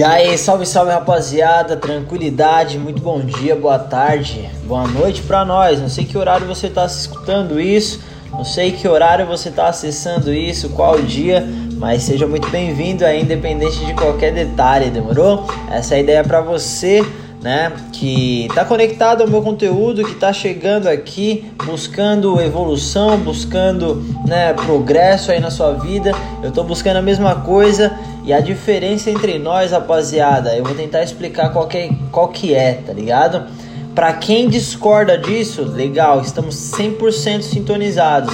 E aí, salve, salve rapaziada, tranquilidade, muito bom dia, boa tarde, boa noite para nós. Não sei que horário você está escutando isso, não sei que horário você está acessando isso, qual dia, mas seja muito bem-vindo aí, independente de qualquer detalhe, demorou? Essa é a ideia para você né, que está conectado ao meu conteúdo, que está chegando aqui buscando evolução, buscando né, progresso aí na sua vida. Eu estou buscando a mesma coisa e a diferença entre nós, rapaziada, eu vou tentar explicar qual que é, qual que é tá ligado? Para quem discorda disso, legal, estamos 100% sintonizados.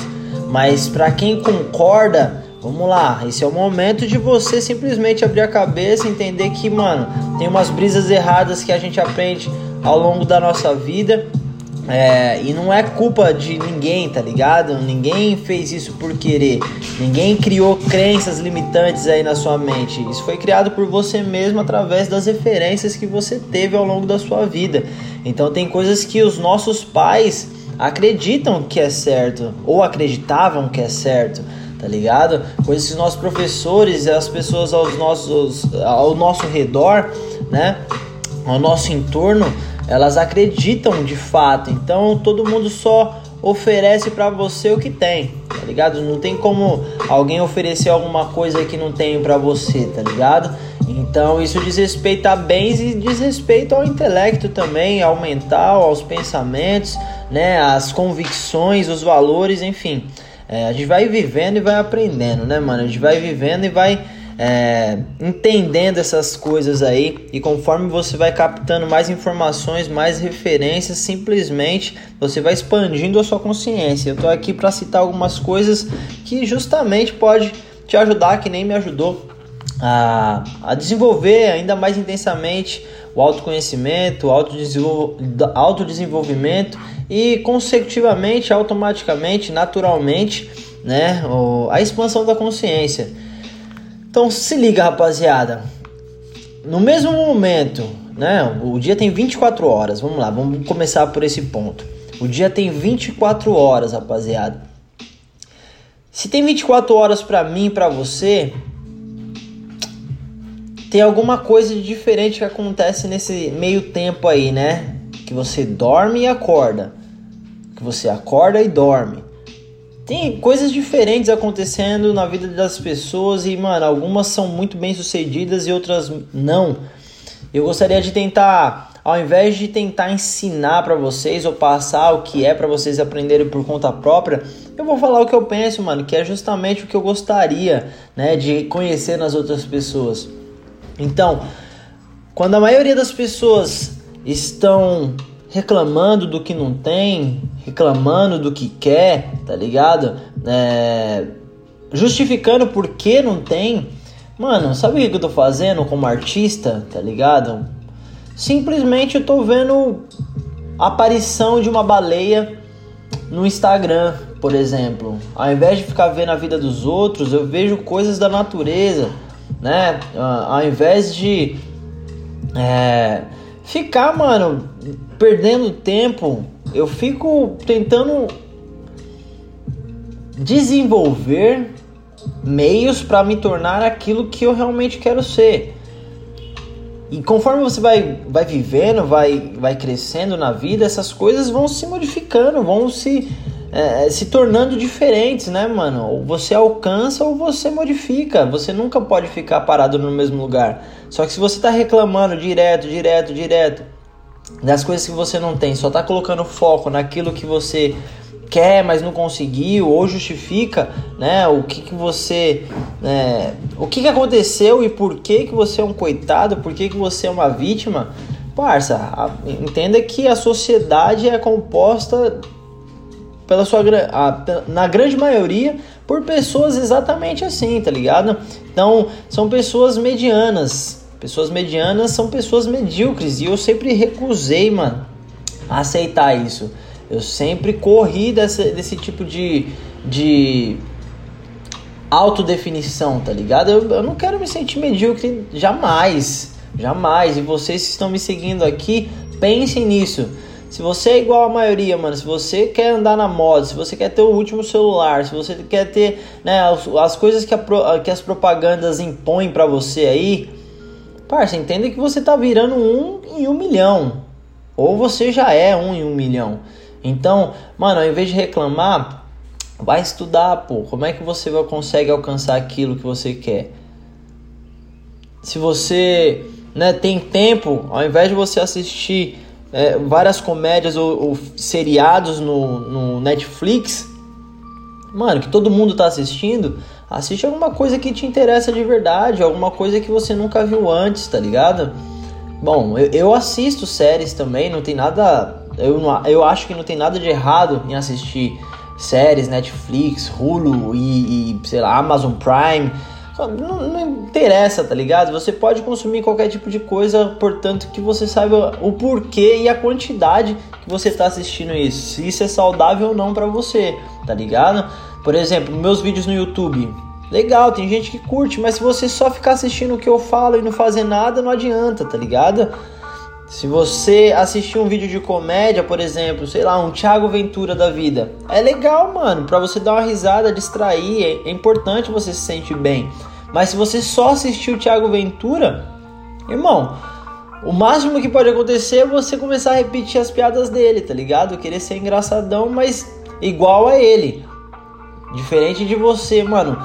Mas para quem concorda, Vamos lá, esse é o momento de você simplesmente abrir a cabeça entender que, mano, tem umas brisas erradas que a gente aprende ao longo da nossa vida. É, e não é culpa de ninguém, tá ligado? Ninguém fez isso por querer. Ninguém criou crenças limitantes aí na sua mente. Isso foi criado por você mesmo através das referências que você teve ao longo da sua vida. Então tem coisas que os nossos pais acreditam que é certo ou acreditavam que é certo tá ligado? Coisas que nossos professores as pessoas aos nossos, ao nosso redor, né, ao nosso entorno, elas acreditam de fato. Então todo mundo só oferece para você o que tem, tá ligado? Não tem como alguém oferecer alguma coisa que não tem para você, tá ligado? Então isso diz respeito a bens e diz respeito ao intelecto também, ao mental, aos pensamentos, né, às convicções, os valores, enfim. É, a gente vai vivendo e vai aprendendo, né, mano? A gente vai vivendo e vai é, entendendo essas coisas aí. E conforme você vai captando mais informações, mais referências, simplesmente você vai expandindo a sua consciência. Eu tô aqui para citar algumas coisas que justamente pode te ajudar, que nem me ajudou a, a desenvolver ainda mais intensamente o autoconhecimento, o autodesenvolvimento e consecutivamente, automaticamente, naturalmente, né, a expansão da consciência. Então se liga, rapaziada. No mesmo momento, né, o dia tem 24 horas. Vamos lá, vamos começar por esse ponto. O dia tem 24 horas, rapaziada. Se tem 24 horas para mim, para você, tem alguma coisa de diferente que acontece nesse meio tempo aí, né? Que você dorme e acorda que você acorda e dorme. Tem coisas diferentes acontecendo na vida das pessoas e, mano, algumas são muito bem sucedidas e outras não. Eu gostaria de tentar, ao invés de tentar ensinar para vocês ou passar o que é para vocês aprenderem por conta própria, eu vou falar o que eu penso, mano, que é justamente o que eu gostaria, né, de conhecer nas outras pessoas. Então, quando a maioria das pessoas estão reclamando do que não tem, reclamando do que quer, tá ligado? É, justificando por que não tem. Mano, sabe o que eu tô fazendo como artista, tá ligado? Simplesmente eu tô vendo a aparição de uma baleia no Instagram, por exemplo. Ao invés de ficar vendo a vida dos outros, eu vejo coisas da natureza, né? Ao invés de é, ficar, mano, perdendo tempo, eu fico tentando desenvolver meios para me tornar aquilo que eu realmente quero ser. E conforme você vai, vai vivendo, vai, vai crescendo na vida, essas coisas vão se modificando, vão se, é, se tornando diferentes, né, mano? Ou você alcança ou você modifica. Você nunca pode ficar parado no mesmo lugar. Só que se você está reclamando direto, direto, direto, das coisas que você não tem, só tá colocando foco naquilo que você quer, mas não conseguiu, ou justifica, né, o que que você, né, o que que aconteceu e por que que você é um coitado, por que que você é uma vítima, parça, a, entenda que a sociedade é composta pela sua a, na grande maioria por pessoas exatamente assim, tá ligado? Então, são pessoas medianas, Pessoas medianas são pessoas medíocres e eu sempre recusei, mano, a aceitar isso. Eu sempre corri desse, desse tipo de, de autodefinição, tá ligado? Eu, eu não quero me sentir medíocre jamais, jamais. E vocês que estão me seguindo aqui, pensem nisso. Se você é igual à maioria, mano, se você quer andar na moda, se você quer ter o último celular, se você quer ter né, as, as coisas que, a, que as propagandas impõem para você aí, Parça, entenda que você tá virando um em um milhão. Ou você já é um em um milhão. Então, mano, ao invés de reclamar, vai estudar, pô. Como é que você vai consegue alcançar aquilo que você quer? Se você né, tem tempo, ao invés de você assistir é, várias comédias ou, ou seriados no, no, Netflix, mano, que todo mundo tá assistindo, assiste alguma coisa que te interessa de verdade, alguma coisa que você nunca viu antes, tá ligado? Bom, eu, eu assisto séries também, não tem nada. Eu, eu acho que não tem nada de errado em assistir séries, Netflix, Hulu e, e sei lá, Amazon Prime. Não, não, interessa, tá ligado? Você pode consumir qualquer tipo de coisa, portanto que você saiba o porquê e a quantidade que você está assistindo isso. Se isso é saudável ou não para você, tá ligado? Por exemplo, meus vídeos no YouTube. Legal, tem gente que curte, mas se você só ficar assistindo o que eu falo e não fazer nada, não adianta, tá ligado? Se você assistir um vídeo de comédia, por exemplo, sei lá, um Thiago Ventura da vida, é legal, mano, para você dar uma risada, distrair, é, é importante você se sentir bem. Mas se você só assistir o Thiago Ventura, irmão, o máximo que pode acontecer é você começar a repetir as piadas dele, tá ligado? Querer ser engraçadão, mas igual a ele. Diferente de você, mano,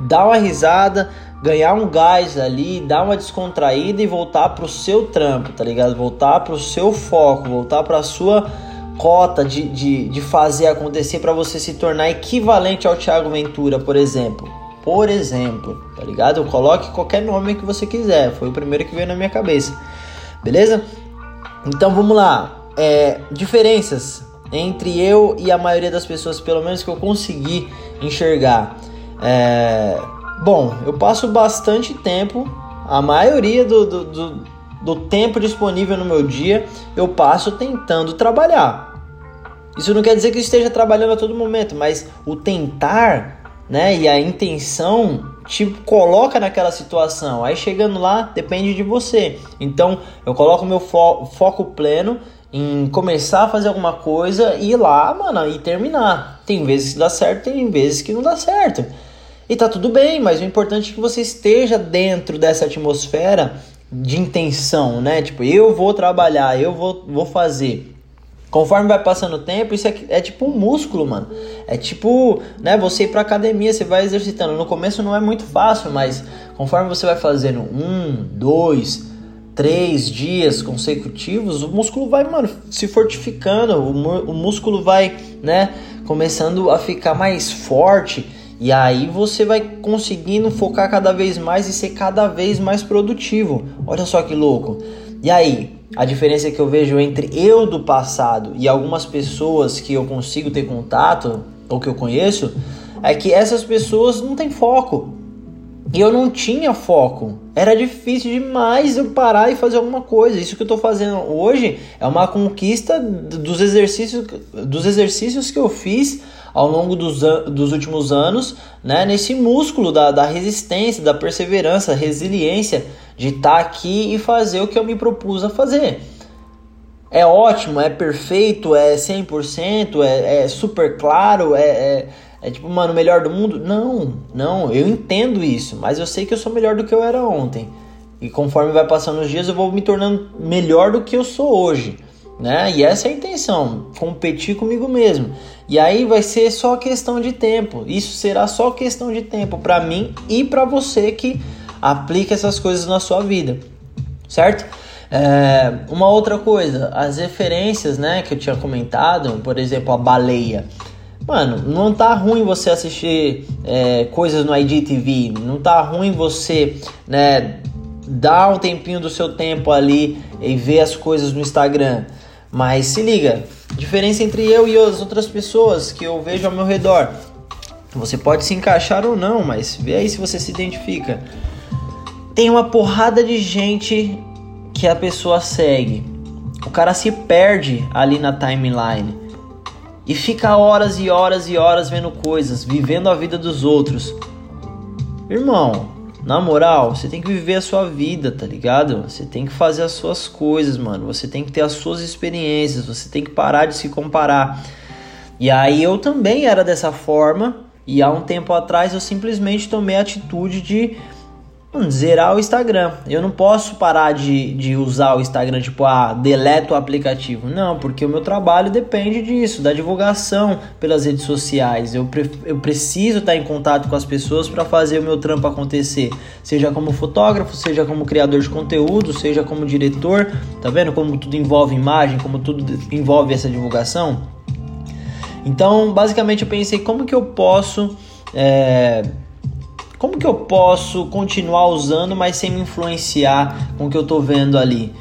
dar uma risada, ganhar um gás ali, dar uma descontraída e voltar pro seu trampo, tá ligado? Voltar pro seu foco, voltar pra sua cota de, de, de fazer acontecer para você se tornar equivalente ao Thiago Ventura, por exemplo. Por exemplo, tá ligado? Coloque qualquer nome que você quiser, foi o primeiro que veio na minha cabeça, beleza? Então vamos lá. É, diferenças entre eu e a maioria das pessoas, pelo menos que eu consegui enxergar. É, bom, eu passo bastante tempo, a maioria do, do, do, do tempo disponível no meu dia, eu passo tentando trabalhar. Isso não quer dizer que eu esteja trabalhando a todo momento, mas o tentar, né, e a intenção te coloca naquela situação. Aí chegando lá, depende de você. Então, eu coloco meu fo foco pleno em começar a fazer alguma coisa e ir lá, mano, e terminar. Tem vezes que dá certo, tem vezes que não dá certo. E tá tudo bem, mas o importante é que você esteja dentro dessa atmosfera de intenção, né? Tipo, eu vou trabalhar, eu vou, vou fazer. Conforme vai passando o tempo, isso é, é tipo um músculo, mano. É tipo, né, você ir pra academia, você vai exercitando. No começo não é muito fácil, mas conforme você vai fazendo um, dois, três dias consecutivos, o músculo vai, mano, se fortificando, o, o músculo vai, né, começando a ficar mais forte e aí você vai conseguindo focar cada vez mais e ser cada vez mais produtivo. Olha só que louco. E aí, a diferença que eu vejo entre eu do passado e algumas pessoas que eu consigo ter contato ou que eu conheço é que essas pessoas não têm foco. E eu não tinha foco. Era difícil demais eu parar e fazer alguma coisa. Isso que eu estou fazendo hoje é uma conquista dos exercícios, dos exercícios que eu fiz ao longo dos, dos últimos anos, né, nesse músculo da, da resistência, da perseverança, resiliência de estar tá aqui e fazer o que eu me propus a fazer. É ótimo, é perfeito, é 100%, é, é super claro, é, é, é tipo, mano, melhor do mundo? Não, não, eu entendo isso, mas eu sei que eu sou melhor do que eu era ontem. E conforme vai passando os dias, eu vou me tornando melhor do que eu sou hoje né? E essa é a intenção, competir comigo mesmo. E aí vai ser só questão de tempo. Isso será só questão de tempo para mim e para você que aplica essas coisas na sua vida, certo? É, uma outra coisa, as referências, né, que eu tinha comentado, por exemplo, a baleia. Mano, não tá ruim você assistir é, coisas no IGTV, não tá ruim você, né, dar um tempinho do seu tempo ali e ver as coisas no Instagram. Mas se liga, diferença entre eu e as outras pessoas que eu vejo ao meu redor. Você pode se encaixar ou não, mas vê aí se você se identifica. Tem uma porrada de gente que a pessoa segue. O cara se perde ali na timeline e fica horas e horas e horas vendo coisas, vivendo a vida dos outros. Irmão, na moral, você tem que viver a sua vida, tá ligado? Você tem que fazer as suas coisas, mano. Você tem que ter as suas experiências, você tem que parar de se comparar. E aí eu também era dessa forma, e há um tempo atrás eu simplesmente tomei a atitude de Mano, zerar o Instagram. Eu não posso parar de, de usar o Instagram, tipo, ah, deleto o aplicativo. Não, porque o meu trabalho depende disso, da divulgação pelas redes sociais. Eu, pre eu preciso estar em contato com as pessoas para fazer o meu trampo acontecer. Seja como fotógrafo, seja como criador de conteúdo, seja como diretor. Tá vendo como tudo envolve imagem, como tudo envolve essa divulgação? Então, basicamente, eu pensei como que eu posso. É como que eu posso continuar usando, mas sem me influenciar com o que eu tô vendo ali?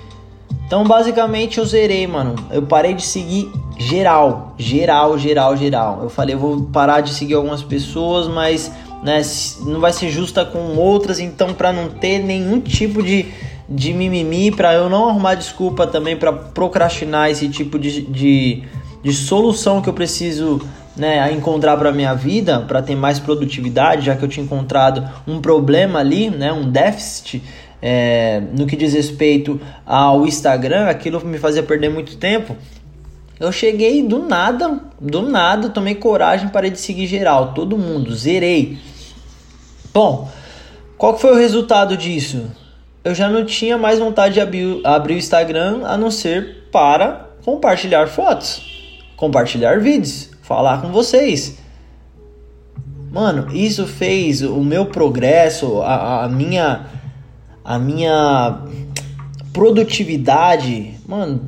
Então, basicamente, eu zerei, mano. Eu parei de seguir geral, geral, geral, geral. Eu falei, eu vou parar de seguir algumas pessoas, mas né, não vai ser justa com outras, então para não ter nenhum tipo de, de mimimi, para eu não arrumar desculpa também para procrastinar esse tipo de, de, de solução que eu preciso né, a encontrar para minha vida, para ter mais produtividade, já que eu tinha encontrado um problema ali, né, um déficit é, no que diz respeito ao Instagram, aquilo me fazia perder muito tempo. Eu cheguei do nada, do nada, tomei coragem, parei de seguir geral, todo mundo, zerei. Bom, qual que foi o resultado disso? Eu já não tinha mais vontade de abrir, abrir o Instagram a não ser para compartilhar fotos, compartilhar vídeos falar com vocês. Mano, isso fez o meu progresso, a, a minha a minha produtividade, mano,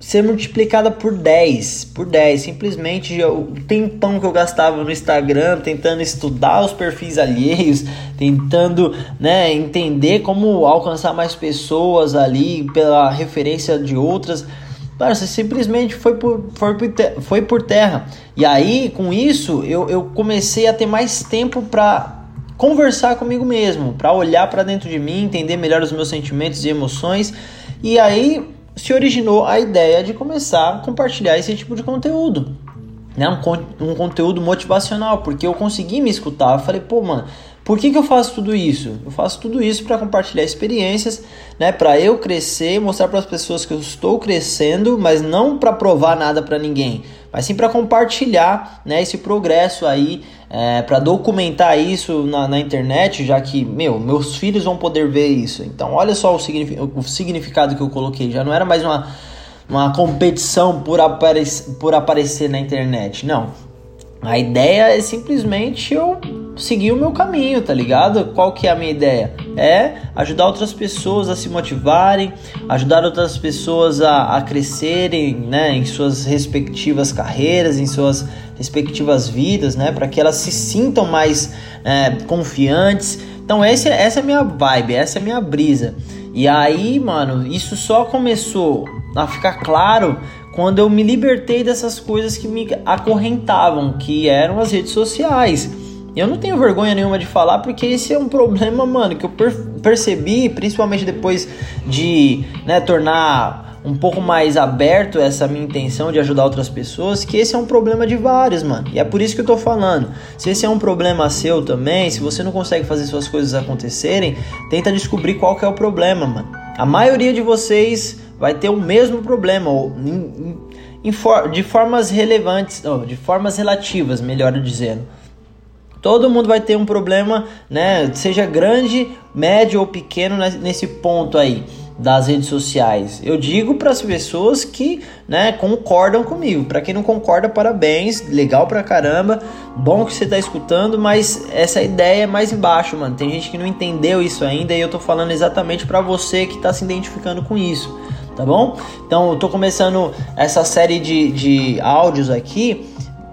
ser multiplicada por 10, por 10, simplesmente o tempão que eu gastava no Instagram tentando estudar os perfis alheios, tentando, né, entender como alcançar mais pessoas ali pela referência de outras, Parça, simplesmente foi por, foi, por foi por terra. E aí, com isso, eu, eu comecei a ter mais tempo para conversar comigo mesmo, para olhar para dentro de mim, entender melhor os meus sentimentos e emoções. E aí se originou a ideia de começar a compartilhar esse tipo de conteúdo. Né? Um, um conteúdo motivacional, porque eu consegui me escutar. Eu falei, pô, mano, por que, que eu faço tudo isso? Eu faço tudo isso para compartilhar experiências, né? Para eu crescer, mostrar para as pessoas que eu estou crescendo, mas não para provar nada para ninguém, mas sim para compartilhar, né? Esse progresso aí, é, para documentar isso na, na, internet, já que meu, meus filhos vão poder ver isso. Então, olha só o, significado, o significado que eu coloquei. Já não era mais uma uma competição por, apare por aparecer na internet. Não. A ideia é simplesmente eu seguir o meu caminho, tá ligado? Qual que é a minha ideia? É ajudar outras pessoas a se motivarem, ajudar outras pessoas a, a crescerem, né, em suas respectivas carreiras, em suas respectivas vidas, né, para que elas se sintam mais é, confiantes. Então esse, essa é a minha vibe, essa é a minha brisa. E aí, mano, isso só começou a ficar claro quando eu me libertei dessas coisas que me acorrentavam, que eram as redes sociais. Eu não tenho vergonha nenhuma de falar, porque esse é um problema, mano, que eu per percebi, principalmente depois de né, tornar um pouco mais aberto essa minha intenção de ajudar outras pessoas, que esse é um problema de vários, mano. E é por isso que eu tô falando. Se esse é um problema seu também, se você não consegue fazer suas coisas acontecerem, tenta descobrir qual que é o problema, mano. A maioria de vocês vai ter o mesmo problema, ou de formas relevantes, ou de formas relativas, melhor dizendo. Todo mundo vai ter um problema, né? Seja grande, médio ou pequeno nesse ponto aí das redes sociais. Eu digo para as pessoas que, né, concordam comigo. Para quem não concorda, parabéns, legal pra caramba. Bom que você tá escutando, mas essa ideia é mais embaixo, mano. Tem gente que não entendeu isso ainda e eu tô falando exatamente para você que tá se identificando com isso, tá bom? Então, eu tô começando essa série de, de áudios aqui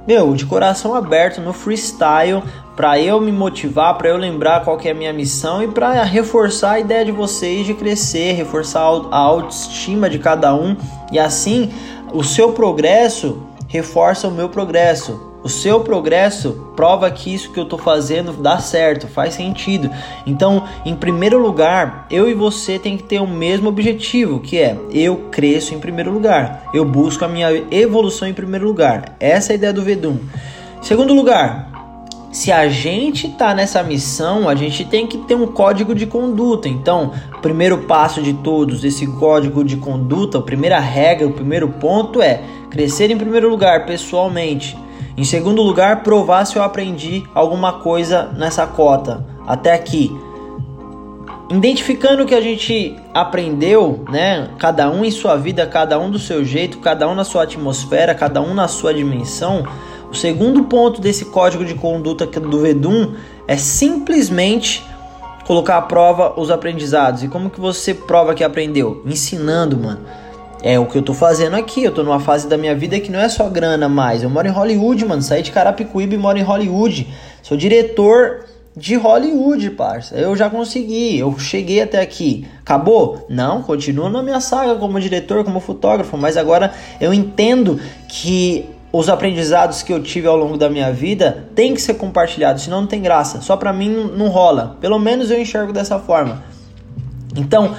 meu, de coração aberto no freestyle, para eu me motivar, para eu lembrar qual que é a minha missão e para reforçar a ideia de vocês de crescer, reforçar a autoestima de cada um e assim o seu progresso reforça o meu progresso. O seu progresso prova que isso que eu estou fazendo dá certo, faz sentido. Então, em primeiro lugar, eu e você tem que ter o mesmo objetivo, que é eu cresço em primeiro lugar. Eu busco a minha evolução em primeiro lugar. Essa é a ideia do Vedum. Segundo lugar, se a gente está nessa missão, a gente tem que ter um código de conduta. Então, primeiro passo de todos, esse código de conduta, a primeira regra, o primeiro ponto é crescer em primeiro lugar pessoalmente. Em segundo lugar, provar se eu aprendi alguma coisa nessa cota até aqui. identificando o que a gente aprendeu, né? Cada um em sua vida, cada um do seu jeito, cada um na sua atmosfera, cada um na sua dimensão. O segundo ponto desse código de conduta do Vedum é simplesmente colocar à prova os aprendizados. E como que você prova que aprendeu? Ensinando, mano. É o que eu tô fazendo aqui. Eu tô numa fase da minha vida que não é só grana mais. Eu moro em Hollywood, mano. Saí de Carapicuíba e moro em Hollywood. Sou diretor de Hollywood, parça. Eu já consegui, eu cheguei até aqui. Acabou? Não, continuo na minha saga como diretor, como fotógrafo, mas agora eu entendo que os aprendizados que eu tive ao longo da minha vida têm que ser compartilhados, senão não tem graça. Só para mim não rola. Pelo menos eu enxergo dessa forma. Então,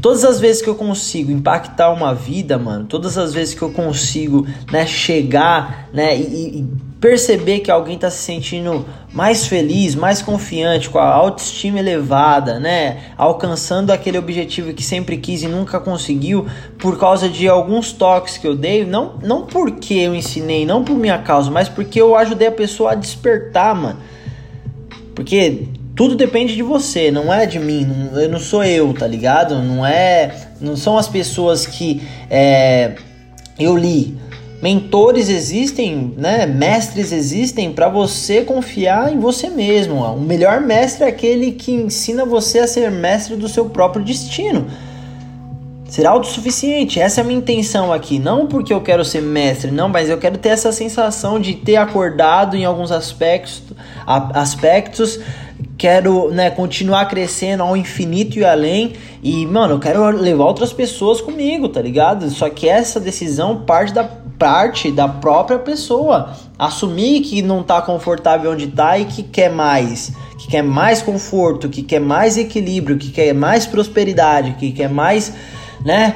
todas as vezes que eu consigo impactar uma vida, mano, todas as vezes que eu consigo, né, chegar, né, e, e perceber que alguém está se sentindo mais feliz, mais confiante, com a autoestima elevada, né? Alcançando aquele objetivo que sempre quis e nunca conseguiu por causa de alguns toques que eu dei, não, não porque eu ensinei, não por minha causa, mas porque eu ajudei a pessoa a despertar, mano. Porque tudo depende de você, não é de mim, não, eu não sou eu, tá ligado? Não é, não são as pessoas que é, eu li Mentores existem, né? Mestres existem para você confiar em você mesmo. O melhor mestre é aquele que ensina você a ser mestre do seu próprio destino. Ser autossuficiente, essa é a minha intenção aqui. Não porque eu quero ser mestre, não, mas eu quero ter essa sensação de ter acordado em alguns aspectos, aspectos quero né, continuar crescendo ao infinito e além. E, mano, eu quero levar outras pessoas comigo, tá ligado? Só que essa decisão parte da parte da própria pessoa. Assumir que não está confortável onde está e que quer mais, que quer mais conforto, que quer mais equilíbrio, que quer mais prosperidade, que quer mais, né?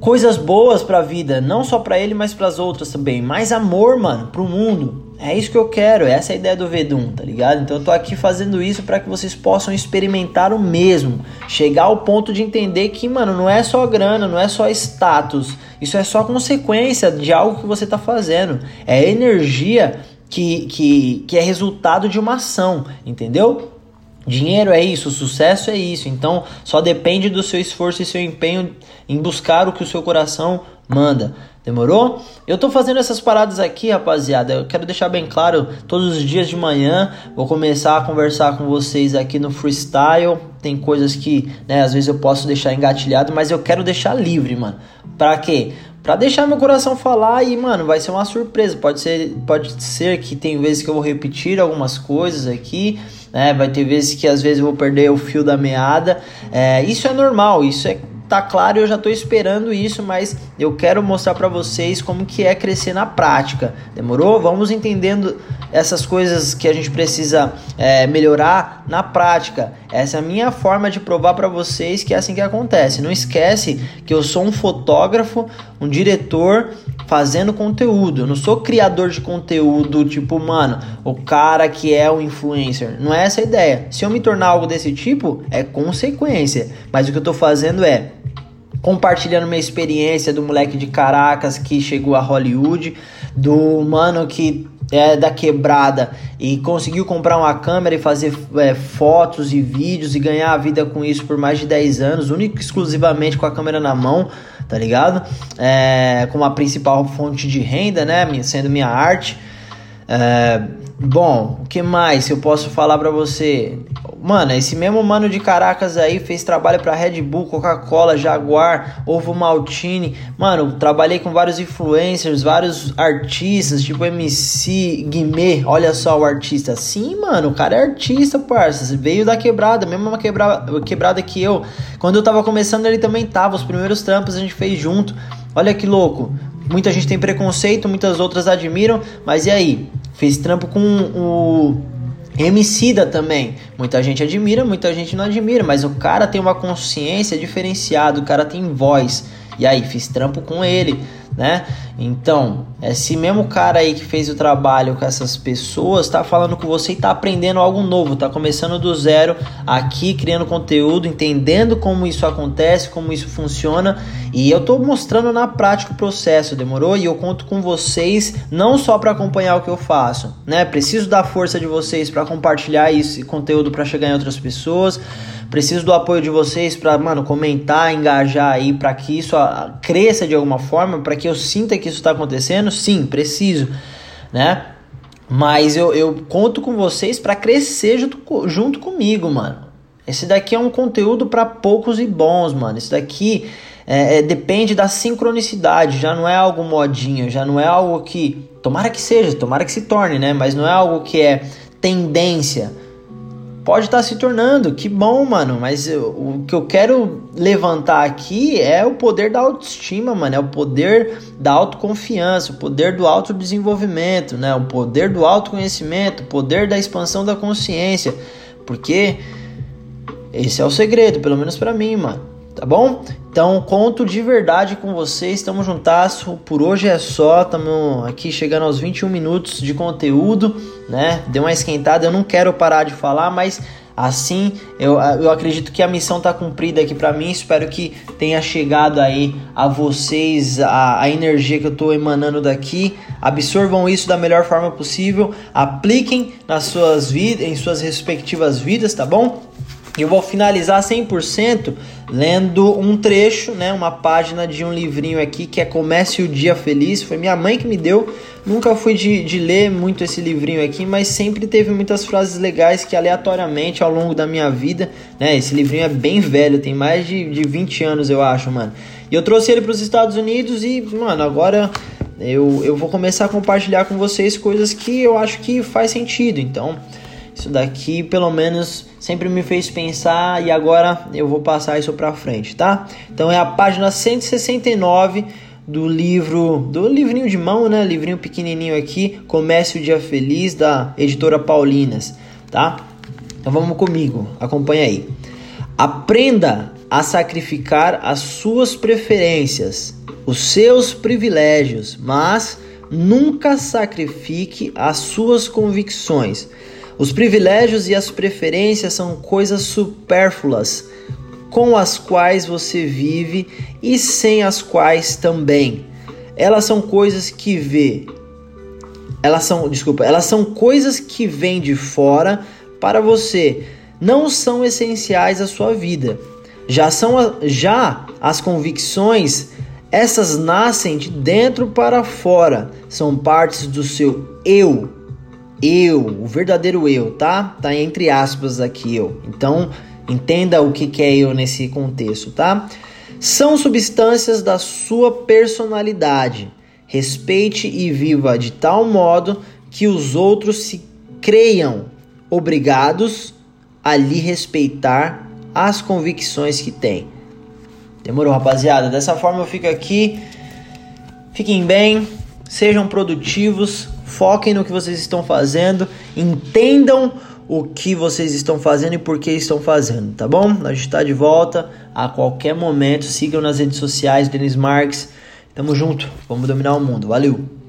Coisas boas para a vida, não só para ele, mas para as outras também. Mais amor, mano, pro mundo. É isso que eu quero, essa é a ideia do Vedum, tá ligado? Então eu tô aqui fazendo isso para que vocês possam experimentar o mesmo, chegar ao ponto de entender que, mano, não é só grana, não é só status, isso é só consequência de algo que você tá fazendo. É energia que, que, que é resultado de uma ação, entendeu? Dinheiro é isso, sucesso é isso. Então só depende do seu esforço e seu empenho em buscar o que o seu coração manda. Demorou? Eu tô fazendo essas paradas aqui, rapaziada. Eu quero deixar bem claro, todos os dias de manhã vou começar a conversar com vocês aqui no freestyle. Tem coisas que, né, às vezes eu posso deixar engatilhado, mas eu quero deixar livre, mano. Pra quê? Pra deixar meu coração falar e, mano, vai ser uma surpresa. Pode ser, pode ser que tem vezes que eu vou repetir algumas coisas aqui, né? Vai ter vezes que às vezes eu vou perder o fio da meada. É, isso é normal, isso é tá claro, eu já tô esperando isso, mas eu quero mostrar para vocês como que é crescer na prática. Demorou? Vamos entendendo essas coisas que a gente precisa é, melhorar na prática. Essa é a minha forma de provar para vocês que é assim que acontece. Não esquece que eu sou um fotógrafo, um diretor fazendo conteúdo. Eu não sou criador de conteúdo, tipo, mano, o cara que é o influencer. Não é essa a ideia. Se eu me tornar algo desse tipo, é consequência. Mas o que eu tô fazendo é compartilhando minha experiência do moleque de Caracas que chegou a Hollywood, do mano que é da quebrada e conseguiu comprar uma câmera e fazer é, fotos e vídeos e ganhar a vida com isso por mais de 10 anos, único exclusivamente com a câmera na mão, tá ligado? É, como a principal fonte de renda, né? Sendo minha arte. É, bom, o que mais eu posso falar para você? Mano, esse mesmo mano de Caracas aí fez trabalho para Red Bull, Coca-Cola, Jaguar, Ovo Maltini. Mano, trabalhei com vários influencers, vários artistas, tipo MC Guimê. Olha só o artista. Sim, mano, o cara é artista, parça. Veio da quebrada, mesma quebrada, quebrada que eu. Quando eu tava começando, ele também tava. Os primeiros trampos a gente fez junto. Olha que louco. Muita gente tem preconceito, muitas outras admiram, mas e aí? Fez trampo com o Emicida também. Muita gente admira, muita gente não admira, mas o cara tem uma consciência diferenciada, o cara tem voz. E aí, fiz trampo com ele né? Então, esse mesmo cara aí que fez o trabalho com essas pessoas tá falando com você e tá aprendendo algo novo, tá começando do zero aqui, criando conteúdo, entendendo como isso acontece, como isso funciona, e eu tô mostrando na prática o processo, demorou? E eu conto com vocês não só para acompanhar o que eu faço, né? Preciso da força de vocês para compartilhar esse conteúdo para chegar em outras pessoas Preciso do apoio de vocês para, mano, comentar, engajar aí para que isso cresça de alguma forma, para que eu sinta que isso está acontecendo. Sim, preciso, né? Mas eu, eu conto com vocês para crescer junto, junto comigo, mano. Esse daqui é um conteúdo para poucos e bons, mano. Isso daqui é, é, depende da sincronicidade, já não é algo modinho, já não é algo que. Tomara que seja, tomara que se torne, né? Mas não é algo que é tendência pode estar tá se tornando, que bom, mano. Mas eu, o que eu quero levantar aqui é o poder da autoestima, mano. É o poder da autoconfiança, o poder do autodesenvolvimento, né? O poder do autoconhecimento, o poder da expansão da consciência. Porque esse é o segredo, pelo menos para mim, mano tá bom? Então, conto de verdade com vocês, estamos juntasso, por hoje é só, estamos aqui chegando aos 21 minutos de conteúdo, né? Deu uma esquentada, eu não quero parar de falar, mas assim eu, eu acredito que a missão está cumprida aqui para mim, espero que tenha chegado aí a vocês a, a energia que eu estou emanando daqui, absorvam isso da melhor forma possível, apliquem nas suas vidas, em suas respectivas vidas, tá bom? Eu vou finalizar 100% lendo um trecho, né, uma página de um livrinho aqui que é Comece o Dia Feliz. Foi minha mãe que me deu. Nunca fui de, de ler muito esse livrinho aqui, mas sempre teve muitas frases legais que aleatoriamente ao longo da minha vida, né, esse livrinho é bem velho, tem mais de, de 20 anos eu acho, mano. E eu trouxe ele para os Estados Unidos e, mano, agora eu, eu vou começar a compartilhar com vocês coisas que eu acho que faz sentido. Então, isso daqui pelo menos sempre me fez pensar e agora eu vou passar isso para frente, tá? Então é a página 169 do livro, do livrinho de mão, né? Livrinho pequenininho aqui, Comece o Dia Feliz da editora Paulinas, tá? Então vamos comigo, acompanha aí. Aprenda a sacrificar as suas preferências, os seus privilégios, mas nunca sacrifique as suas convicções. Os privilégios e as preferências são coisas supérfluas com as quais você vive e sem as quais também. Elas são coisas que vê. Elas são, desculpa, elas são coisas que vêm de fora para você, não são essenciais à sua vida. Já são já as convicções, essas nascem de dentro para fora, são partes do seu eu eu, o verdadeiro eu, tá? Tá entre aspas aqui eu. Então, entenda o que, que é eu nesse contexto, tá? São substâncias da sua personalidade. Respeite e viva de tal modo que os outros se creiam obrigados a lhe respeitar as convicções que tem. Demorou, rapaziada? Dessa forma eu fico aqui. Fiquem bem, sejam produtivos, foquem no que vocês estão fazendo, entendam o que vocês estão fazendo e por que estão fazendo, tá bom? A gente está de volta a qualquer momento. Sigam nas redes sociais, Denis Marques. Tamo junto, vamos dominar o mundo. Valeu!